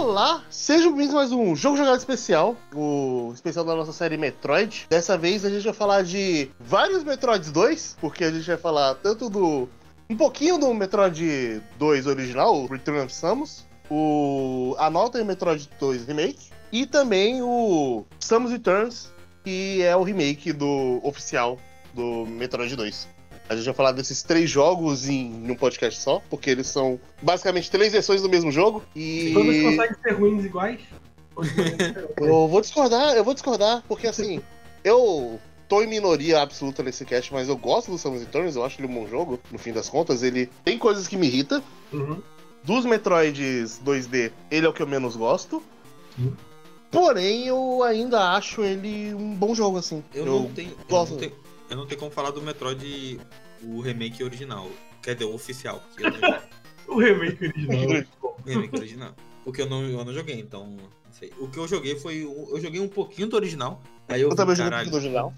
Olá, sejam bem-vindos mais um Jogo Jogado Especial, o especial da nossa série Metroid. Dessa vez a gente vai falar de vários Metroids 2, porque a gente vai falar tanto do. um pouquinho do Metroid 2 original, o Return of Samus, o Another Metroid 2 Remake, e também o Samus Returns, que é o remake do oficial do Metroid 2. A gente vai falar desses três jogos em um podcast só, porque eles são basicamente três versões do mesmo jogo. E Todos conseguem ser ruins iguais? Eu vou discordar, eu vou discordar, porque assim, eu tô em minoria absoluta nesse cast, mas eu gosto do Samus Returns, eu acho ele um bom jogo, no fim das contas. Ele tem coisas que me irritam. Uhum. Dos Metroids 2D, ele é o que eu menos gosto. Sim. Porém, eu ainda acho ele um bom jogo, assim. Eu, não tenho. Eu gosto. não tenho, eu não tenho como falar do Metroid, o remake original. Quer dizer, o oficial. não. O remake original. o remake original. Porque eu não, eu não joguei, então. Não sei. O que eu joguei foi. Eu joguei um pouquinho do original. Aí eu, Eu também joguei caralho, do original.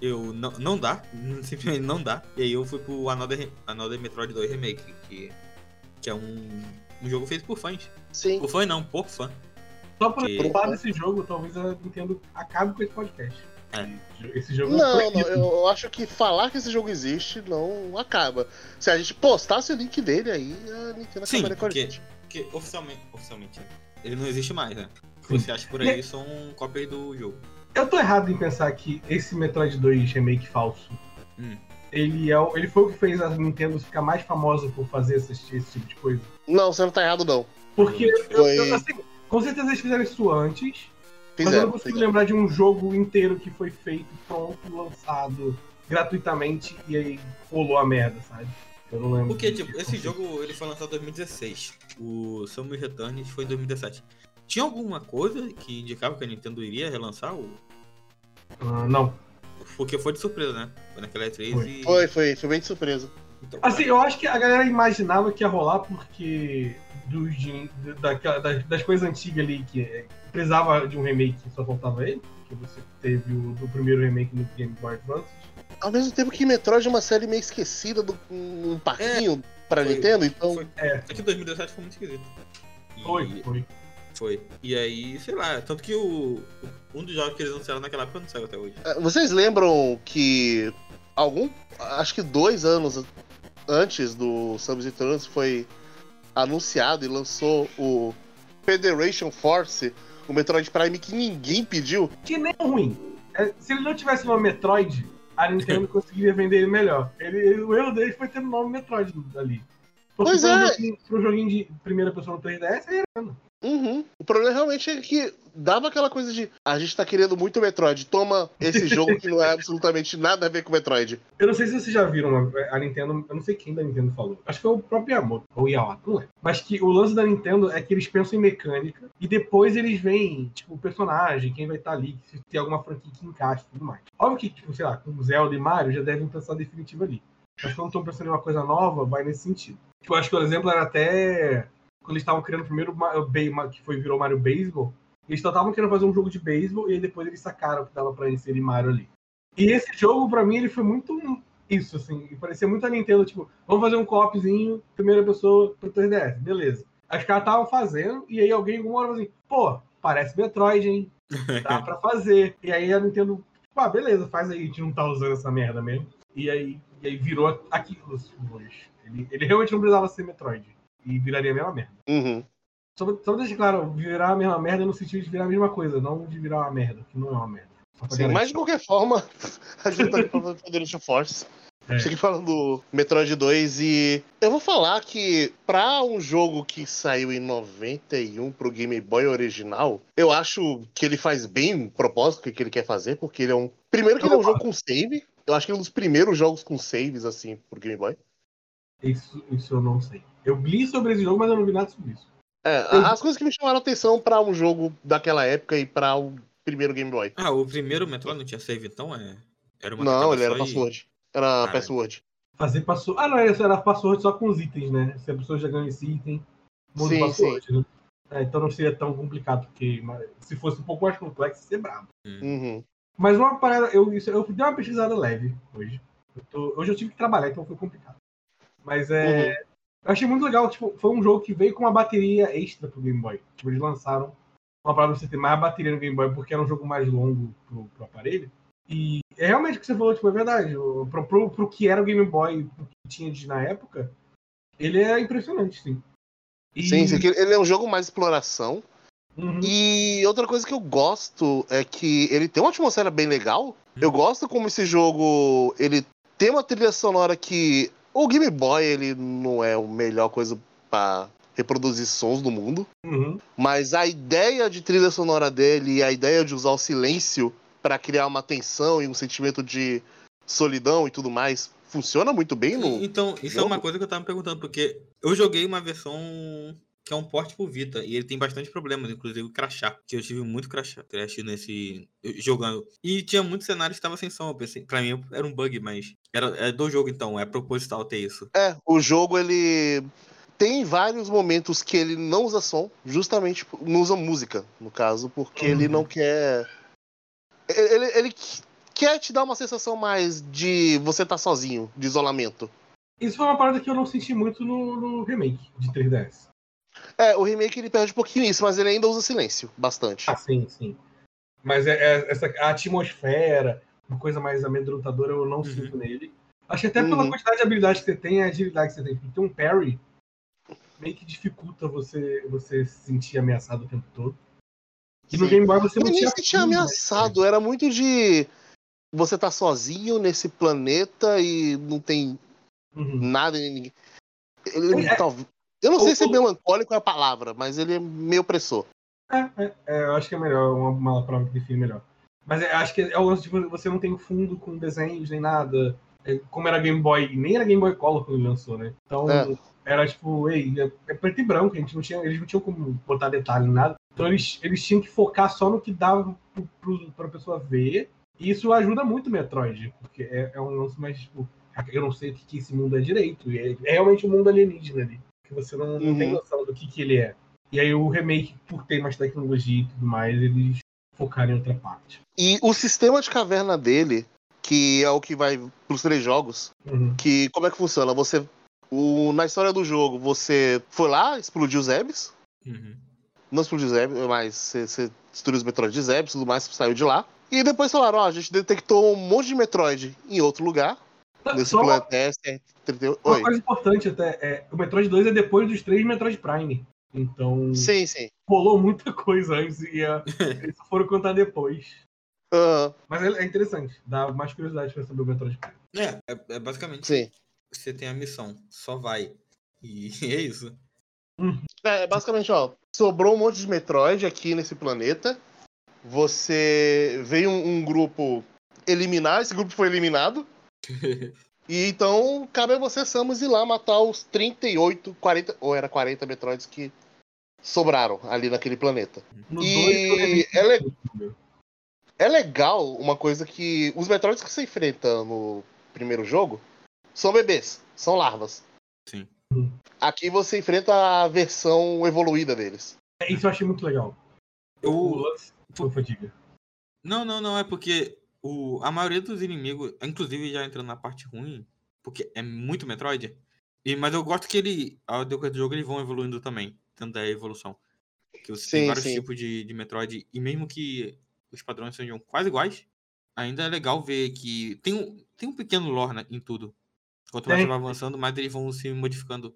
eu não, não dá. Simplesmente não dá. E aí eu fui pro Another, Another Metroid 2 Remake, que, que é um, um jogo feito por fãs. Sim. Por fã não, por fã. Só pra Que- falar desse jogo, talvez a Nintendo acabe com esse podcast. É. Esse jogo Não, é não, eu, eu acho que falar que esse jogo existe não acaba. Se a gente postasse o link dele aí, a Nintendo Sim, acabaria com a porque- gente. Porque oficialmente, oficialmente ele não existe mais, né? Sim. Você acha por aí são cópias do jogo. Eu tô errado em pensar que esse Metroid 2 remake falso, Hum. ele, é, o- ele foi o que fez a Nintendo ficar mais famosa por fazer esse, esse tipo de coisa. Não, você não tá errado, não. Porque, eu, Foi- eu, assim, com certeza eles fizeram isso antes, mas eu Fizeram. não consigo fizeram. lembrar de um jogo inteiro que foi feito, pronto, lançado gratuitamente e aí rolou a merda, sabe? Eu não lembro. Porque, tipo, esse jogo ele foi lançado em 2016. O Samus Returns foi em 2017. Tinha alguma coisa que indicava que a Nintendo iria relançar? O... Ah, não. Porque foi de surpresa, né? Foi naquela E3 Foi. e. Foi, foi, foi bem de surpresa. Então, Assim, eu acho que a galera imaginava que ia rolar porque dos, daquela- das, das coisas antigas ali que eh, precisava de um remake, só faltava ele. Que você teve o do primeiro remake no Game Boy Advance. Ao mesmo tempo que Metroid é uma série meio esquecida do um parquinho pra foi- Nintendo, então. foi- É. É que 2017 foi muito esquisito. E- Foi, foi. Foi. E aí, sei lá, tanto que o. Um dos jogos que eles anunciaram naquela época não saiu até hoje. Ah, Vocês lembram que algum. Acho que dois anos antes do Samus Returns foi anunciado e lançou o Federation Force, o Metroid Prime que ninguém pediu. Que nem é ruim. É, se ele não tivesse nome Metroid, a Nintendo conseguiria vender ele melhor. Ele, o erro dele foi ter o nome Metroid ali. Porque Pois um é. joguinho- um joguinho de primeira pessoa no 3DS, aí era. Uhum. O problema realmente é que dava aquela coisa de a gente tá querendo muito Metroid, toma esse jogo que não é absolutamente nada a ver com Metroid. Eu não sei se vocês já viram a, a Nintendo, eu não sei quem da Nintendo falou. Acho que foi o próprio Yamamoto, ou Iwata, não é. Mas que o lance da Nintendo é que eles pensam em mecânica e depois eles veem, tipo, o personagem, quem vai estar ali, se tem alguma franquia que encaixa e tudo mais. Óbvio que, tipo, sei lá, com Zelda e Mario já devem pensar definitivo ali. Mas quando estão pensando em uma coisa nova, vai nesse sentido. Tipo, eu acho que o exemplo era até quando eles estavam criando o primeiro que foi virou Mario Baseball. Eles só estavam querendo fazer um jogo de beisebol e aí depois eles sacaram que dava pra inserir Mario ali. E esse jogo, pra mim, ele foi muito isso, assim. Parecia muito a Nintendo, tipo, vamos fazer um co-opzinho, primeira pessoa pro 3DS, beleza. Os caras estavam fazendo, e aí alguém alguma hora falou assim, pô, parece Metroid, hein? Dá pra fazer. E aí a Nintendo, tipo, ah, beleza, faz aí, a gente não tá usando essa merda mesmo. E aí, e aí virou aquilo. hoje. Ele, ele realmente não precisava ser Metroid. E viraria a mesma merda. Uhum. Só, pra- só deixar claro, virar a mesma merda no sentido de virar a mesma coisa, não de virar uma merda, que não é uma merda. Sim, mas de qualquer forma, a gente tá aqui falando do Federation Force. É. Aqui falando do Metroid 2 e eu vou falar que pra um jogo que saiu em 91 pro Game Boy original, eu acho que ele faz bem o propósito que ele quer fazer, porque ele é um. Primeiro que ele é um jogo com save. Eu acho que é um dos primeiros jogos com saves, assim, pro Game Boy. Isso, isso eu não sei. Eu li sobre esse jogo, mas eu não vi nada sobre isso. É, as coisas que me chamaram a atenção pra um jogo daquela época e pra o primeiro Game Boy. Ah, o primeiro Metroid não tinha save, então é. Era uma Não, ele era e- password. Era Caralho. password. Fazer password. Ah, não, isso era password só com os itens, né? Se a pessoa já ganha esse item, muda o Sim, password, né? É, então não seria tão complicado, porque se fosse um pouco mais complexo, ia ser brabo. Hum. Uhum. Mas uma parada, eu, isso, eu dei uma pesquisada leve hoje. Eu tô- hoje eu tive que trabalhar, então foi complicado. Mas é. Eu achei muito legal, tipo, foi um jogo que veio com uma bateria extra pro Game Boy. Tipo, eles lançaram uma parada pra você ter mais bateria no Game Boy, porque era um jogo mais longo pro, pro aparelho. E é realmente o que você falou, tipo, é verdade. Pro, pro, pro que era o Game Boy, pro que tinha de na época, ele é impressionante, sim. E... Sim, ele é um jogo mais exploração. Uhum. E outra coisa que eu gosto é que ele tem uma atmosfera bem legal. Eu gosto como esse jogo ele tem uma trilha sonora que o Game Boy ele não é a melhor coisa para reproduzir sons do mundo, Uhum. mas a ideia de trilha sonora dele e a ideia de usar o silêncio para criar uma tensão e um sentimento de solidão e tudo mais funciona muito bem no. Então, isso é jogo? uma coisa que eu tava me perguntando, porque eu joguei uma versão que é um porte pro Vita, e ele tem bastante problemas, inclusive crachá, que eu tive muito crachá, crash nesse jogando. E tinha muitos cenários que estavam sem som, eu pensei, pra mim era um bug, mas era é do jogo então, é proposital ter isso. É, o jogo ele tem vários momentos que ele não usa som, justamente não usa música, no caso, porque ele Uhum. não quer. Ele, ele quer te dar uma sensação mais de você estar sozinho, de isolamento. Isso foi uma parada que eu não senti muito no, no remake de 3DS. É, o remake ele perde um pouquinho isso, mas ele ainda usa silêncio, bastante. Ah, sim, sim. Mas é, é- essa, a atmosfera, uma coisa mais amedrontadora, eu não Uhum. sinto nele. Acho que até pela Uhum. quantidade de habilidade que você tem e a agilidade que você tem. Porque um parry meio que dificulta você, você se sentir ameaçado o tempo todo. E no. Game Boy você não tinha. se tinha né? ameaçado, era muito de você tá sozinho nesse planeta e não tem Uhum. nada ninguém. Ele, É, é. Eu não sei se melancólico é a palavra, mas ele é meio opressor. É, é, é, eu acho que é melhor, uma, uma palavra que define melhor. Mas é, acho que é o lance de você não tem fundo com desenhos nem nada. É, como era Game Boy, nem era Game Boy Color quando ele lançou, né? Então É. era tipo, ei, é, é preto e branco, a gente não tinha, eles não tinham como botar detalhe em nada. Então eles, eles tinham que focar só no que dava pro, pra pessoa ver. E isso ajuda muito o Metroid, porque é, é um lance mais, tipo, eu não sei o que, que esse mundo é direito. E é, é realmente um mundo alienígena ali. Que você não, não tem Uhum. noção do que, que ele é. E aí o remake, por ter mais tecnologia e tudo mais, eles focaram em outra parte. E o sistema de caverna dele, que é o que vai pros três jogos, Uhum. que como é que funciona? Você. O, na história do jogo, você foi lá, explodiu os Zebes. Uhum. Não explodiu os Zebes, mas você, você destruiu os Metroid de Zebes e tudo mais, saiu de lá. E depois falaram, ó, a gente detectou um monte de Metroid em outro lugar, nesse Só uma, planeta SR-31. uma Oi. coisa importante até, é, o Metroid 2 é depois dos três Metroid Prime. Então, Sim, sim. rolou muita coisa antes e a, eles foram contar depois. Mas é, é interessante, dá mais curiosidade pra saber o Metroid Prime. É, é, é basicamente sim. você tem a missão, só vai. E é isso. É, basicamente, ó, sobrou um monte de Metroid aqui nesse planeta. Você veio um, um grupo eliminar, esse grupo foi eliminado. E então cabe a você, Samus, ir lá matar os 38, 40, ou era 40 Metroids que sobraram ali naquele planeta. No E 2 eu remake ela é- meu. É legal uma coisa que os Metroids que você enfrenta no primeiro jogo são bebês, são larvas. Sim. Aqui você enfrenta a versão evoluída deles. É, Isso eu achei muito legal. O O... lance foi fadiga. Não, não, não, é porque o... a maioria dos inimigos, inclusive já entrando na parte ruim, porque é muito Metroid, e, mas eu gosto que ele, ao decorrer do jogo, eles vão evoluindo também, tanto da evolução. Que você tem Sim, vários sim. tipos de, de Metroid, e mesmo que os padrões sejam quase iguais, ainda é legal ver que tem um, tem um pequeno lore né, em tudo. Quanto mais Tem. você vai avançando, mais eles vão se modificando.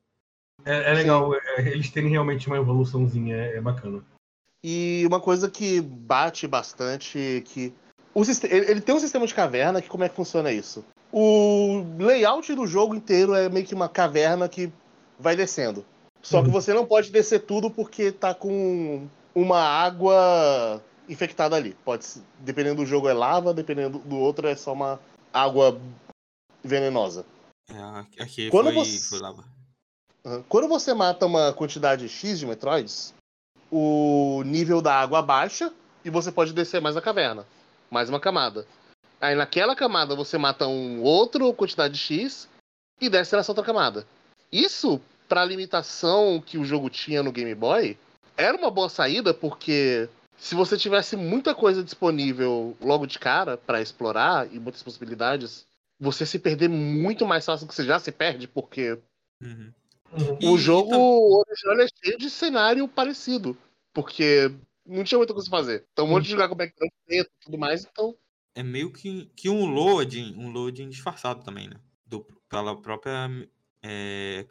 É, é legal é, eles terem realmente uma evoluçãozinha, é, é bacana. E uma coisa que bate bastante que o ele tem um sistema de caverna que como é que funciona isso? O layout do jogo inteiro é meio que uma caverna que vai descendo. Só que Uhum. você não pode descer tudo porque tá com uma água infectada ali. Pode, ser- dependendo do jogo é lava, dependendo do outro é só uma água venenosa. É, aqui Quando foi, você- foi lava. Quando você mata uma quantidade X de Metroids, o nível da água baixa e você pode descer mais a caverna. Mais uma camada. Aí naquela camada você mata um outro quantidade X e desce nessa outra camada. Isso, pra limitação que o jogo tinha no Game Boy, era uma boa saída porque se você tivesse muita coisa disponível logo de cara pra explorar e muitas possibilidades, você se perder muito mais fácil do que você já se perde, porque Uhum. Uhum. O e jogo tam- original é cheio de cenário parecido. Porque não tinha muita coisa pra fazer. Então, um monte de lugar com background preto e tudo mais, então. é meio que, que um loading, um loading disfarçado também, né? Do, pela própria é,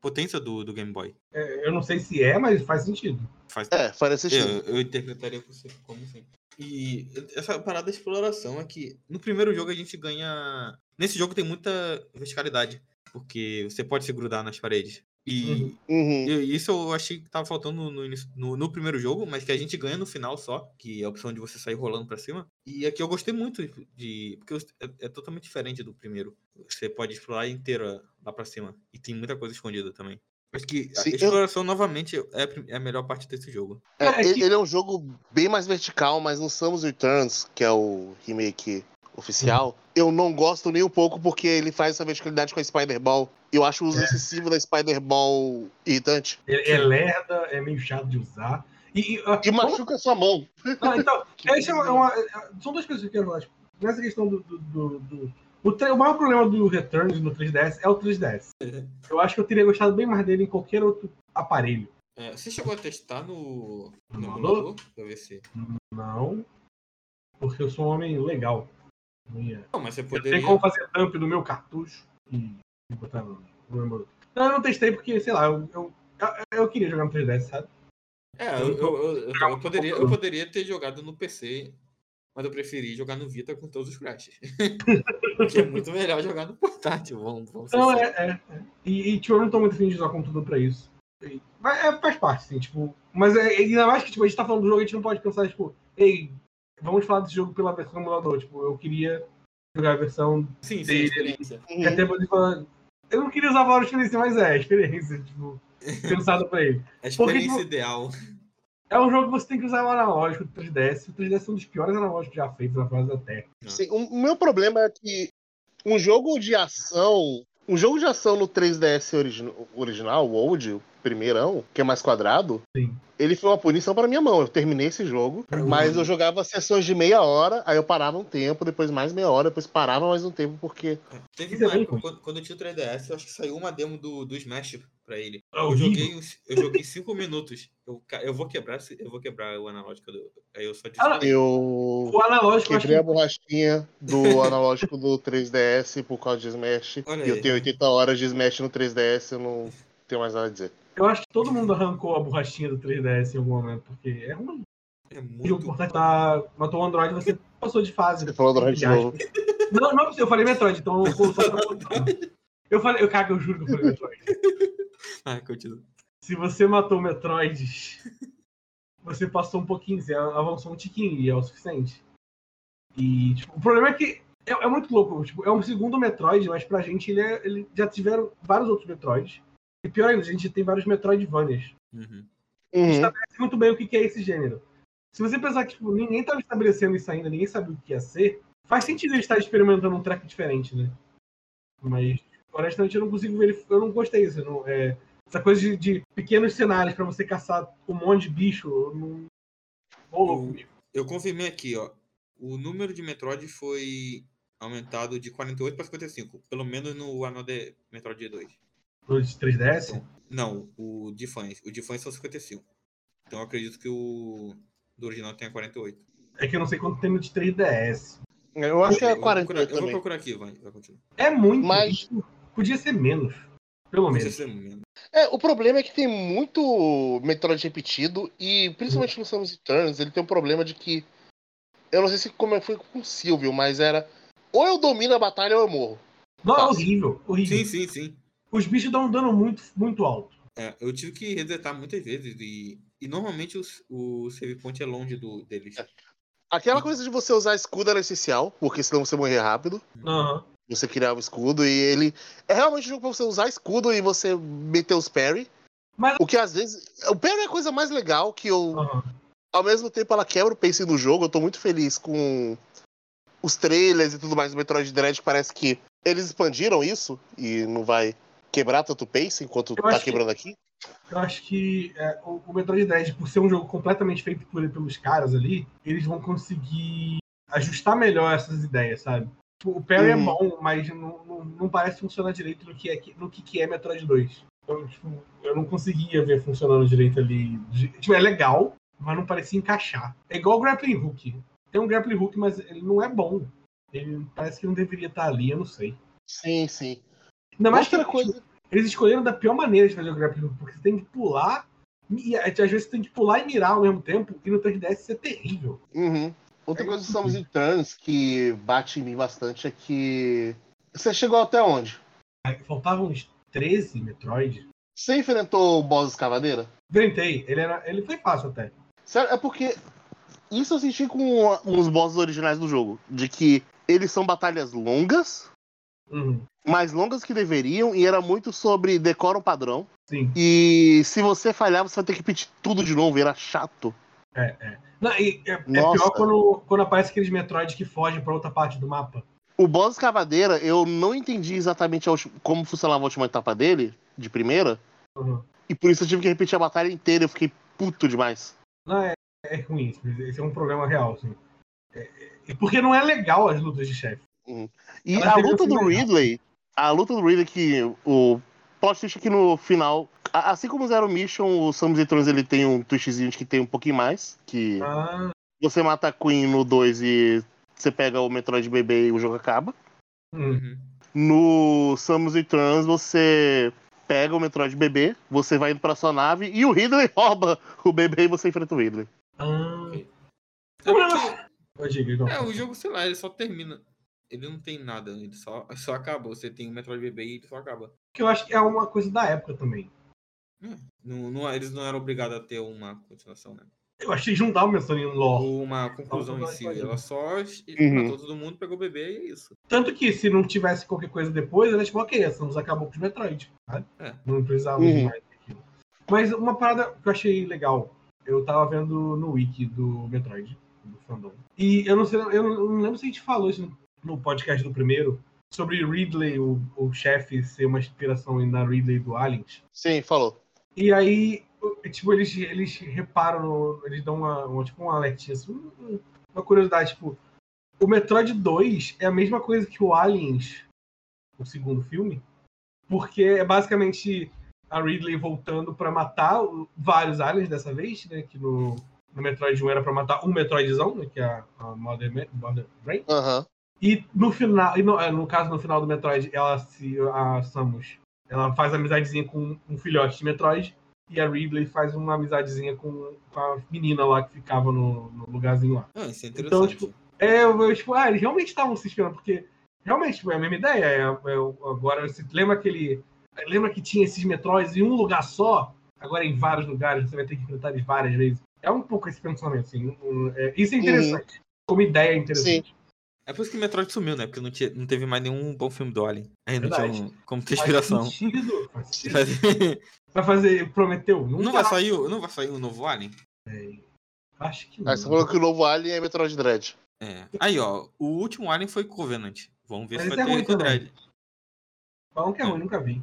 potência do, do Game Boy. É, eu não sei se é, mas faz sentido. Faz, É, faria sentido. eu, eu interpretaria você como assim. E essa parada da exploração é que no primeiro jogo a gente ganha. Nesse jogo tem muita verticalidade. Porque você pode se grudar nas paredes. E Uhum. Uhum. Isso eu achei que tava faltando no, início- no, no primeiro jogo, mas que a gente ganha no final só, que é a opção de você sair rolando pra cima. E aqui eu gostei muito de. Porque é, é totalmente diferente do primeiro. Você pode explorar inteira lá pra cima. E tem muita coisa escondida também. Acho que a Sim, eu- exploração novamente é a, é a melhor parte desse jogo. É, ele é um jogo bem mais vertical, mas no Samus Returns, que é o remake oficial, eu não gosto nem um pouco porque ele faz essa verticalidade com a Spider-Ball. Eu acho o uso excessivo da Spider-Ball irritante. É, é lerda, é meio chato de usar. E, e, E machuca a sua mão. Não, então, essa é uma, é uma- é- são duas coisas que eu. Tipo, nessa questão do. do, do- do- o, o maior problema do Returns no 3DS é o 3DS. Eu acho que eu teria gostado bem mais dele em qualquer outro aparelho. É, você chegou a testar no, No no emulador? Pra ver se. Não, porque eu sou um homem legal. Não, ia- Não, mas você poderia. tenho como fazer dump do meu cartucho e, e botar no, no emulador. Não, eu não testei porque, sei lá, eu, eu, eu- queria jogar no 3DS, sabe? É, eu, eu, eu, poderia, eu poderia ter jogado no PC, mas eu preferi jogar no Vita com todos os crashes. Porque é muito melhor jogar no portátil, vamos, vamos Não, é, é. é. E, e tipo, eu não tô muito afim de usar computador pra isso. E- Mas é, faz parte, assim, tipo. Mas é, ainda mais que tipo, a gente tá falando do jogo, a gente não pode pensar, tipo, ei, vamos falar desse jogo pela versão do emulador. Tipo, eu queria jogar a versão. Sim, sim, dele. experiência. Que até você fala. Eu não queria usar a palavra experiência, mas é, experiência, tipo, pensada pra ele. A experiência tipo, ideal. É um jogo que você tem que usar o analógico do 3DS. O 3DS é um dos piores analógicos já feitos na face da Terra. Sim, o meu problema é que um jogo de ação. Um jogo de ação no 3DS origi- original, o Old, primeirão, que é mais quadrado, Sim. ele foi uma punição para minha mão. Eu terminei esse jogo, mas eu jogava sessões de meia hora, aí eu parava um tempo, depois mais meia hora, depois parava mais um tempo, porque. Teve é uma época, quando, quando eu tinha o 3DS, eu acho que saiu uma demo do, do Smash pra ele. É Eu joguei, eu joguei cinco minutos. Eu, eu vou quebrar eu vou quebrar o analógico do. Aí eu só Ah, desinstalei. Eu O analógico, eu acho quebrei a borrachinha do analógico do 3DS por causa de Smash. Olha E eu aí. tenho 80 horas de Smash no 3DS, eu não tenho mais nada a dizer. Eu acho que todo mundo arrancou a borrachinha do 3DS em algum momento, porque é ruim. É O muito. portátil tá, matou o Android, você passou de fase. Você falou Android de novo. Não, não, eu falei Metroid, então eu vou só pra Eu falei, eu, cara, eu juro que eu falei Metroid. Ah, continua. Se você matou o Metroid, você passou um pouquinho, você avançou um tiquinho e é o suficiente. E, tipo, o problema é que é, é muito louco. Tipo, é um segundo Metroid, mas pra gente ele, é- ele já tiveram vários outros Metroids. E pior ainda, a gente tem vários Metroidvanias. Uhum. Uhum. estabelece muito bem o que é esse gênero. Se você pensar que tipo, ninguém estava estabelecendo isso ainda, ninguém sabe o que ia ser, faz sentido ele estar experimentando um track diferente, né? Mas, honestamente, eu não consigo ver ele. Eu não gostei disso. eu Não, é, essa coisa de, de pequenos cenários pra você caçar um monte de bicho, eu não. Comigo. Eu confirmei aqui, ó. O número de Metroid foi aumentado de 48 para 55. Pelo menos no Another Metroid 2. De 3DS. Então, não, o de fãs. O de fãs são 55. Então eu acredito que o do original tenha 48. É que eu não sei quanto tem no de 3DS. Eu acho que é Eu vou procurar- 48 Eu vou procurar aqui, vai, vai continuar. É muito. Mas- Podia ser menos. Pelo menos. é menos. É, o problema é que tem muito Metroid repetido e principalmente no Samus Returns ele tem um problema de que eu não sei se como é que foi com o Silvio, mas era ou eu domino a batalha ou eu morro. Não, é horrível. Horrível. Sim, sim, sim. Os bichos dão um dano muito, muito alto. É, eu tive que resetar muitas vezes e, e normalmente os- o save point é longe do, deles. Aquela coisa de você usar escudo era essencial, porque senão você morrer rápido. Aham. Você criava o escudo e ele. É realmente um jogo pra você usar escudo e você meter os parry. Mas- O que às vezes. O parry é a coisa mais legal que eu. aham. Ao mesmo tempo ela quebra o pacing do jogo. Eu tô muito feliz com os trailers e tudo mais do Metroid Dread, parece que eles expandiram isso e não vai quebrar tanto o pacing quanto Eu tá acho que- quebrando aqui. Eu acho que é, o, o Metroid Dread, por ser um jogo completamente feito por, pelos caras ali, eles vão conseguir ajustar melhor essas ideias, sabe? O parry é Uhum. bom, mas não, não, não parece funcionar direito no que, é, no que, que é Metroid 2. eu, tipo, eu não conseguia ver funcionando direito ali. Tipo, é legal, mas não parecia encaixar. É igual o grappling hook. Tem um grappling hook, mas ele não é bom. Ele parece que não deveria estar ali, eu não sei. Sim, sim. Ainda mais Outra que coisa. tipo, eles escolheram da pior maneira de fazer o grappling porque você tem que pular, e às vezes você tem que pular e mirar ao mesmo tempo, e no 3DS isso é terrível. Uhum. Outra É coisa que estamos em trans que bate em mim bastante é que. Você chegou até onde? Faltavam uns 13 Metroid. Você enfrentou o boss escavadeira? Inventei, ele, era, ele foi fácil até. Sério, é porque isso eu senti com os bosses originais do jogo. De que eles são batalhas longas, Uhum, mais longas que deveriam, e era muito sobre decora um padrão. sim, E se você falhar, você vai ter que repetir tudo de novo, e era chato. é, é. Não, e é, é pior quando, quando aparece aqueles Metroid que fogem pra outra parte do mapa. O boss escavadeira, eu não entendi exatamente como funcionava a última etapa dele, de primeira, Uhum. e por isso eu tive que repetir a batalha inteira, eu fiquei puto demais. Não, é, é ruim. Esse é um problema real, assim. É, porque não é legal as lutas de chefe. E Ela a luta do legal. Ridley, a luta do Ridley que o plot twist aqui no final, assim como o Zero Mission, o Samus Returns ele tem um twistzinho de que tem um pouquinho mais, que Ah, você mata a Queen no 2 e você pega o Metroid bebê e o jogo acaba. hum. Uhum. No Samus Returns você pega o Metroid bebê, você vai indo pra sua nave e o Ridley rouba o bebê e você enfrenta o Ridley. Ah. É porque, é, o jogo, sei lá, ele só termina. Ele não tem nada, ele só, só acaba. Você tem o Metroid bebê e ele só acaba. Que eu acho que é uma coisa da época também. É, Não, não- eles não eram obrigados a ter uma continuação, né? Eu achei que não dava menção em lore. Ou uma conclusão em si. Ela só Uhum. matou todo mundo, pegou o bebê e é isso. Tanto que se não tivesse qualquer coisa depois, era tipo, ok, essa nos acabou com os Metroid. sabe? É. Não precisava Uhum. de mais daquilo. Mas uma parada que eu achei legal, eu tava vendo no wiki do Metroid, do fandom. E eu não sei, eu não lembro se a gente falou isso no podcast do primeiro, sobre Ridley, o, o chefe, ser uma inspiração na Ridley do Aliens. Sim, falou. E aí, tipo, eles, eles reparam, no- eles dão uma, uma, tipo, uma alertinha, assim, um- uma curiosidade, tipo, o Metroid 2 é a mesma coisa que o Aliens, o segundo filme, porque é basicamente a Ridley voltando pra matar vários aliens dessa vez, né, que no, no Metroid 1 era pra matar um Metroidzão, né, que é a, a Mother, Mother Brain, Aham. E no final, e no, é, no caso, no final do Metroid, ela se. A Samus. Ela faz amizadezinha com um filhote de Metroid. E a Ridley faz uma amizadezinha com, com a menina lá que ficava no, no lugarzinho lá. Ah, isso é Então, interessante. tipo, É, eu, tipo, ah, eles realmente estavam se inspirando, porque realmente tipo, é a mesma ideia. É, é, agora, você lembra aquele. Lembra que tinha esses Metroids em um lugar só? Agora em vários lugares, você vai ter que enfrentar eles várias vezes. É um pouco esse pensamento, assim. um- é- isso é interessante. Como ideia é interessante. É por isso que Metroid sumiu, né? Porque não, tinha, não teve mais nenhum bom filme do Alien. Aí não Verdade. tinha um, como ter inspiração. Faz sentido, faz sentido. Fazer- Vai fazer Prometeu? Nunca. Não vai sair, o- não vai sair um novo Alien? Acho que não. Aí você falou que o novo Alien é Metroid Dread. É. Aí, ó, o último Alien foi Covenant. Vamos ver Mas se vai é ter o também. Dread. Falam que é ruim, nunca vi.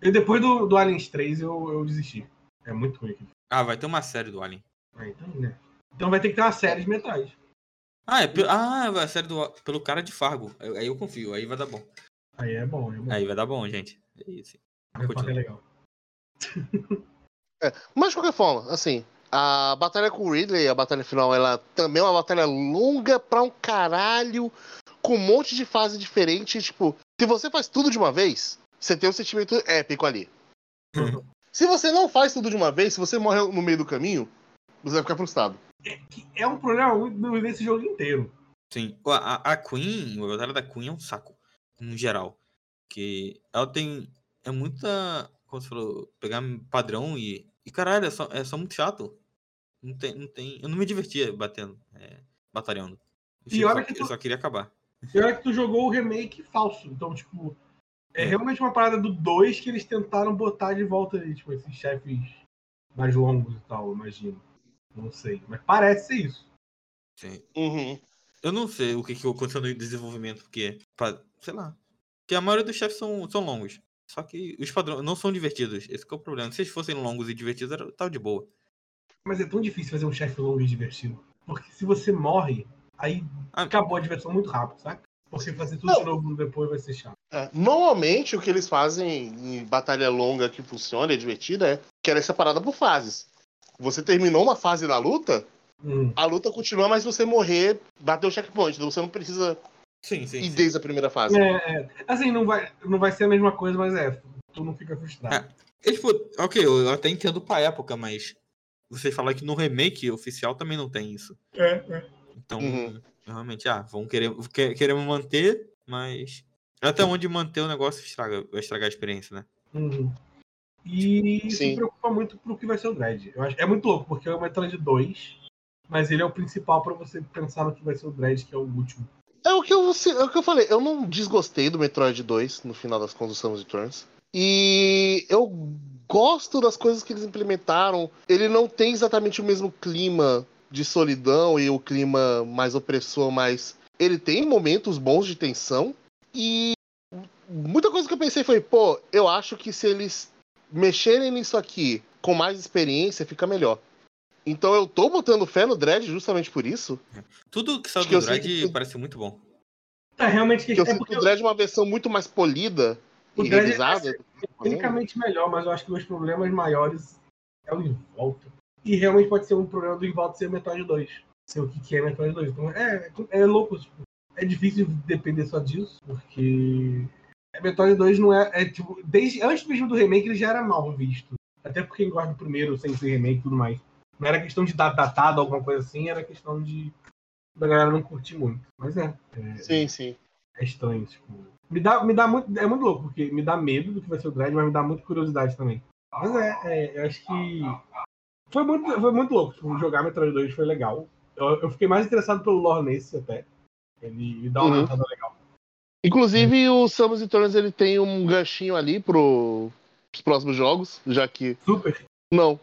E depois do, do Aliens 3 eu, eu desisti. É muito ruim aqui. Ah, vai ter uma série do Alien. Ah, então, né? Então vai ter que ter uma série de Metroid. Ah, é pe- ah, vai a série do, pelo cara de Fargo. Aí eu confio, aí vai dar bom. Aí é bom, é bom. Aí vai dar bom, gente. É isso. É legal. Mas de qualquer forma, assim, a batalha com o Ridley, a batalha final, ela também é uma batalha longa pra um caralho, com um monte de fase diferente. Tipo, se você faz tudo de uma vez, você tem um sentimento épico ali. Se você não faz tudo de uma vez, se você morre no meio do caminho, você vai ficar frustrado. Que é um problema muito desse jogo inteiro. Sim. A, a Queen, a batalha da Queen é um saco, no geral. Que ela tem. É muita. Como você falou, pegar padrão e. E caralho, é só, é só muito chato. Não tem, não tem. Eu não me divertia batendo, é, batalhando. Eu, E só, que eu tu- só queria acabar. E olha que tu jogou o remake falso. Então, tipo, é realmente uma parada do 2 que eles tentaram botar de volta ali, tipo, esses chefes mais longos e tal, imagino. Não sei. Mas parece ser isso. Sim. Uhum. Eu não sei o que, que aconteceu no desenvolvimento, porque. pra- sei lá. Porque a maioria dos chefes são, são longos. Só que os padrões não são divertidos. Esse que é o problema. Se eles fossem longos e divertidos, era, tava de boa. Mas é tão difícil fazer um chefe longo e divertido. Porque se você morre, aí Ah. acabou a diversão muito rápido, saca? Porque fazer tudo Não. de novo depois vai ser chato. É, normalmente o que eles fazem em batalha longa que funciona, é divertida, é que ela é separada por fases. Você terminou uma fase da luta, Hum. a luta continua, mas você morrer, bateu o checkpoint. Então você não precisa Sim, sim. ir sim. desde a primeira fase. É, é. Assim, não vai, não vai ser a mesma coisa, mas é, tu não fica frustrado. E, tipo, ok, eu até entendo pra época, mas você falar que no remake oficial também não tem isso. É, é. Então, Uhum. realmente, ah, vão querer, que- queremos manter, mas até onde manter o negócio estraga, vai estragar a experiência, né? Uhum. E Sim. me preocupa muito pro que vai ser o Dread. Eu acho, é muito louco, porque é o Metroid 2, mas ele é o principal pra você pensar no que vai ser o Dread, que é o último. É o que eu, é o que eu falei, eu não desgostei do Metroid 2, no final das contas, do Samus Returns. E eu gosto das coisas que eles implementaram. Ele não tem exatamente o mesmo clima de solidão e o clima mais opressor, mas ele tem momentos bons de tensão. E muita coisa que eu pensei foi, pô, eu acho que se eles mexerem nisso aqui com mais experiência, fica melhor. Então eu tô botando fé no Dredd justamente por isso. Tudo que saiu do Dread que- parece muito bom. É realmente que eu é sinto porque que o Dredd é uma versão muito mais polida O e Dredd é revisada. tecnicamente melhor, mas eu acho que os problemas maiores é o Involta. E realmente pode ser um problema do Involta ser Metroid 2. Ser o que que é Metroid 2. Então é, é louco, tipo, é difícil depender só disso, porque Metroid 2 não é, é tipo, desde antes mesmo do remake ele já era mal visto. Até porque gosta do primeiro sem ser remake e tudo mais. Não era questão de dar datado alguma coisa assim, era questão de da galera não curtir muito. Mas é, é, Sim, sim. é estranho, tipo. Me dá, me dá muito. É muito louco, porque me dá medo do que vai ser o Dread, mas me dá muita curiosidade também. Mas é, é, eu acho que. Foi muito, foi muito louco. Tipo, jogar Metroid 2 foi legal. Eu, eu fiquei mais interessado pelo lore nesse até. Ele me dá uma Uhum. legal. Inclusive, o Samus Returns ele tem um ganchinho ali pro os próximos jogos, já que. Super. Não,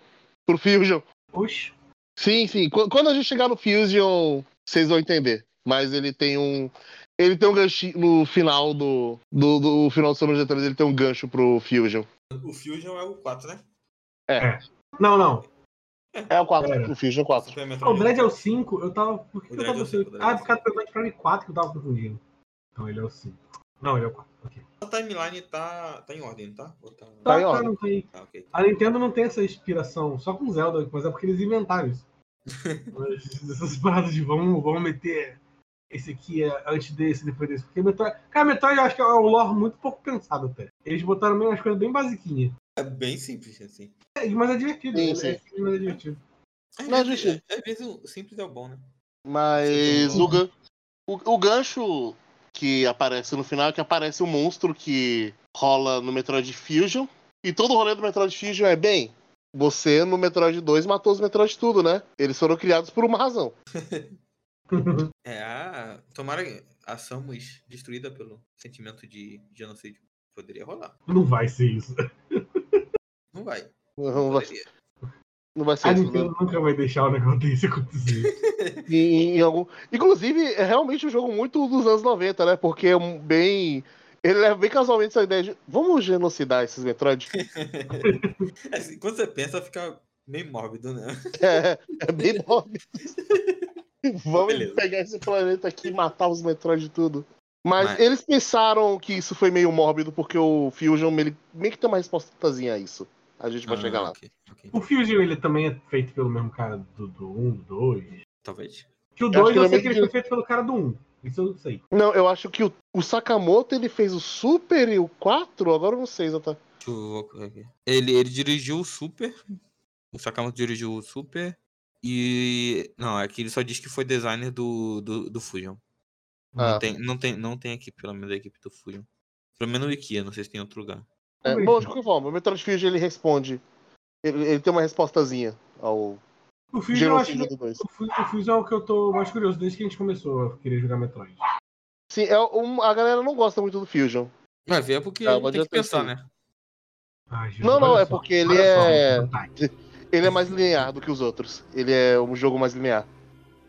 pro Fusion. Oxe. Sim, sim. Qu- Quando a gente chegar no Fusion, vocês vão entender. Mas ele tem um. Ele tem um ganchinho no final do. Do, do final do Samus Returns, ele tem um gancho pro Fusion. O Fusion é o 4, né? Não, não. É o 4, Era. o Fusion 4. Super Ah, o. Dread é o 5. Eu tava. Por que eu tava é é Ah, por causa do Metroid Prime 4 que eu tava confundindo. Então ele é o 5. Não, ele é o 4. Ok. A timeline tá, tá em ordem, tá? Ou tá... Tá Tá, em tá, ordem. não tem. Ah, ok. A Nintendo não tem essa inspiração, só com Zelda, mas é porque eles inventaram isso. Mas Essas paradas de vamos, vamos meter esse aqui é antes desse, depois desse. Porque Metroid. Cara, Metroid eu acho que é um lore muito pouco pensado até. Eles botaram meio umas coisas bem basiquinhas. É bem simples, assim. É, mas é divertido. Sim, é, sim. é mas é divertido. Às Não, vezes, gente. às vezes o simples é o bom, né? Mas o, o, o gancho que aparece no final é que aparece um monstro que rola no Metroid Fusion. E todo o rolê do Metroid Fusion é bem. Você no Metroid 2 matou os Metroid tudo, né? Eles foram criados por uma razão. É a. Tomara a Samus destruída pelo sentimento de genocídio. Poderia rolar. não vai ser isso. Não vai. Não vai, Poderia. Não vai ser A isso. né? Nintendo nunca vai deixar o negócio desse acontecer. Em, em algum... Inclusive, é realmente um jogo muito dos anos 90, né? Porque é um bem. Ele leva bem casualmente essa ideia de. Vamos genocidar esses Metroid? Assim, quando você pensa, fica meio mórbido, né? É, é bem óbvio. Vamos Beleza. pegar esse planeta aqui e matar os Metroid e tudo. Mas, Mas- eles pensaram que isso foi meio mórbido, porque o Fusion ele meio que tem uma respostazinha a isso. A gente vai Ah, chegar lá. ok, ok. o Fusion ele também é feito pelo mesmo cara do, do 1, do 2. Talvez. Que o acho 2 que eu, ele é sei que ele que- foi feito pelo cara do 1. Isso eu sei. Não, eu acho que o, o Sakamoto ele fez o Super e o 4, agora eu não sei exatamente. Deixa eu ver aqui. Ele, ele dirigiu o Super. O Sakamoto dirigiu o Super. E. Não, é que ele só diz que foi designer do, do, do Fusion. Ah. Não, tem, não, tem, não tem equipe, pelo menos a equipe do Fusion. Pelo menos o Ikea, não sei se tem outro lugar. É, bom, de qualquer forma, o Metroid Fusion ele responde. Ele, ele tem uma respostazinha ao O Fusion, eu acho genocídio que do 2. o Fu- o Fusion é o que eu tô mais curioso desde que a gente começou a querer jogar Metroid. Sim, é um, a galera não gosta muito do Fusion. Vai ver é porque Ah, tem que pensar, né? Ai, Jesus, Não, não, é só, porque ele olha só, é- Metroid. Ele é mais linear do que os outros. Ele é um jogo mais linear.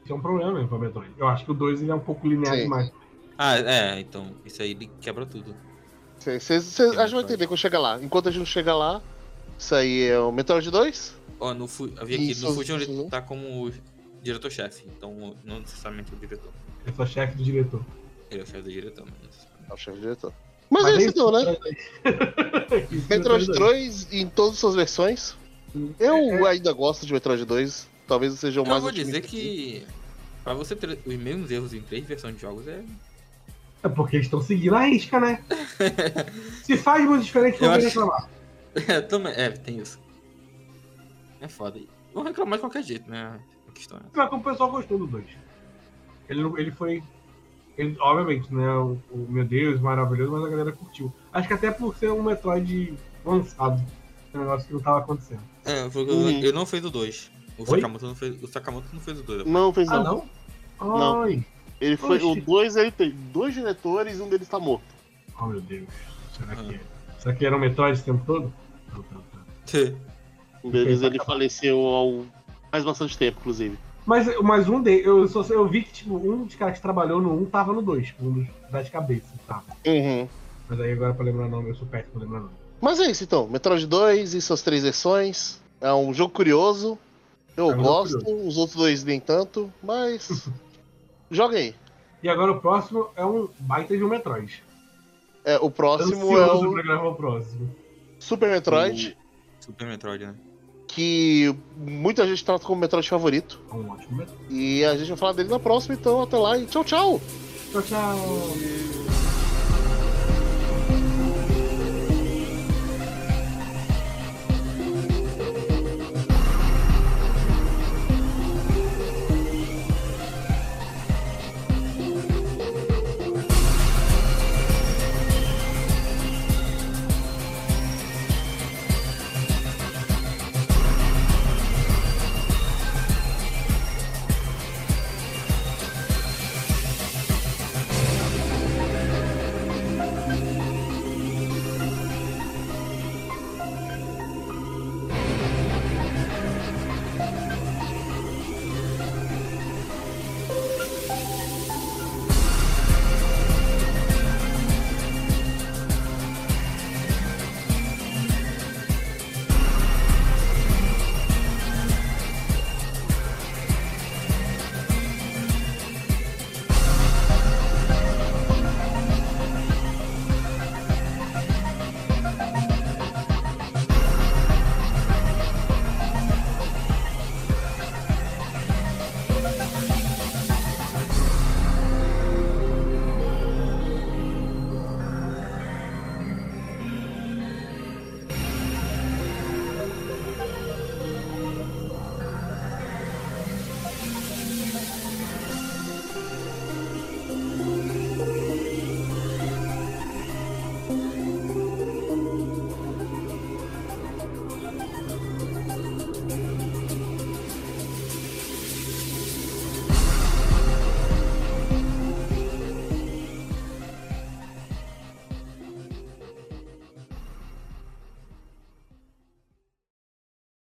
Isso é um problema mesmo pra Metroid. Eu acho que o 2 ele é um pouco linear Sim. demais. Ah, é, então. Isso aí quebra tudo. Cês, cês, cês- a gente vai entender quando chegar lá. Enquanto a gente não chega lá, isso aí é o Metroid 2. Ó, no Fu- eu vi aqui, Isso, no Fusion ele isso. tá como diretor-chefe. Então, não necessariamente o diretor. Eu sou chefe do diretor. Ele é o chefe do diretor, mas... É o chefe do diretor. Mas, é isso então, né? Isso, Metroid dois. 2 em todas as suas versões. Eu ainda gosto de Metroid 2. Talvez seja o Eu mais vou dizer que... Pra você ter os mesmos erros em três versões de jogos é... É porque eles estão seguindo a risca, né? Se faz muito diferente, Eu não vai acho- reclamar. É, também, é, tem isso. É foda. Vão reclamar de qualquer jeito, né? A questão é. Mas como o pessoal gostou do 2. Ele, ele foi. Ele, obviamente, né? O, o meu Deus, maravilhoso, mas a galera curtiu. Acho que até por ser um Metroid lançado. Um negócio que não tava acontecendo. É, porque Uhum. ele não fez o 2. O? Sakamoto não fez, o Sakamoto não fez o 2. Não, fez Ah, não. não? Não. Ele foi. Oxi. O 2 ele tem dois diretores e um deles tá morto. Oh, meu Deus. Será que é? Será que era um Metroid esse tempo todo? Um deles ele tá faleceu há faz bastante tempo, inclusive. Mas, mas um deles, eu, só, eu vi que tipo, um dos caras que trabalhou no 1 tava no 2, um dos das cabeças, tava. Uhum. Mas aí agora pra lembrar o nome, eu sou péssimo pra lembrar o nome. Mas é isso então. Metroid 2 e suas três versões. É um jogo curioso. Eu É um gosto, os outros dois nem tanto, mas. Joga aí. E agora o próximo é um baita de um Metroid. É, o próximo é Ansioso o pra gravar o próximo. Super Metroid, Super Metroid, né? que muita gente trata como Metroid favorito. É um ótimo Metroid. E a gente vai falar dele na próxima, então até lá e tchau, tchau! Tchau, tchau.